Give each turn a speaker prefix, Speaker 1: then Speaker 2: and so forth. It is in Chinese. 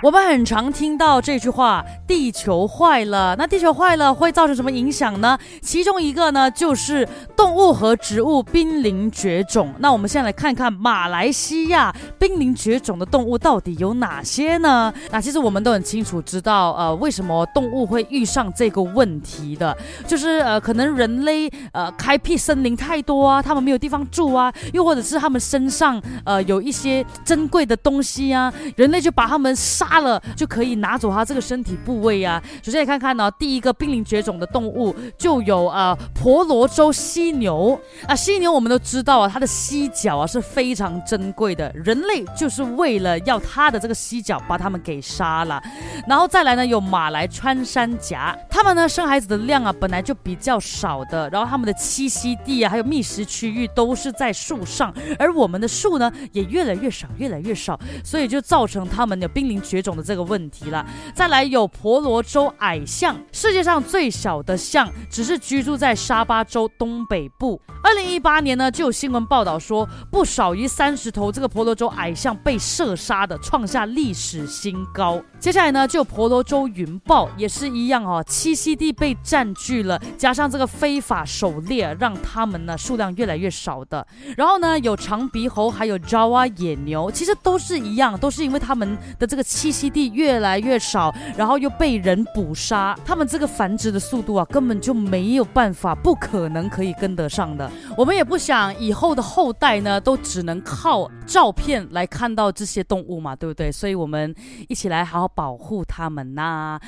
Speaker 1: 我们很常听到这句话：“地球坏了。”那地球坏了会造成什么影响呢？其中一个呢，就是动物和植物濒临绝种。那我们现在来看看马来西亚濒临绝种的动物到底有哪些呢？那其实我们都很清楚知道，呃，为什么动物会遇上这个问题的，就是呃，可能人类呃开辟森林太多啊，他们没有地方住啊，又或者是他们身上呃有一些珍贵的东西啊，人类就把他们杀。杀了就可以拿走它这个身体部位啊。首先你看看呢，第一个濒临绝种的动物就有呃婆罗洲犀牛啊。犀牛我们都知道啊，它的犀角啊是非常珍贵的，人类就是为了要它的这个犀角，把它们给杀了。然后再来呢，有马来穿山甲，它们呢生孩子的量啊本来就比较少的，然后它们的栖息地啊还有觅食区域都是在树上，而我们的树呢也越来越少，越来越少，所以就造成它们有濒临绝。绝种的这个问题了，再来有婆罗洲矮象，世界上最小的象，只是居住在沙巴州东北部。二零一八年呢，就有新闻报道说，不少于三十头这个婆罗洲矮象被射杀的，创下历史新高。接下来呢，就婆罗洲云豹也是一样哦，栖息地被占据了，加上这个非法狩猎，让它们呢数量越来越少的。然后呢，有长鼻猴，还有 Jawa 野牛，其实都是一样，都是因为它们的这个栖栖息地越来越少，然后又被人捕杀，他们这个繁殖的速度啊，根本就没有办法，不可能可以跟得上的。我们也不想以后的后代呢，都只能靠照片来看到这些动物嘛，对不对？所以我们一起来好好保护它们呐。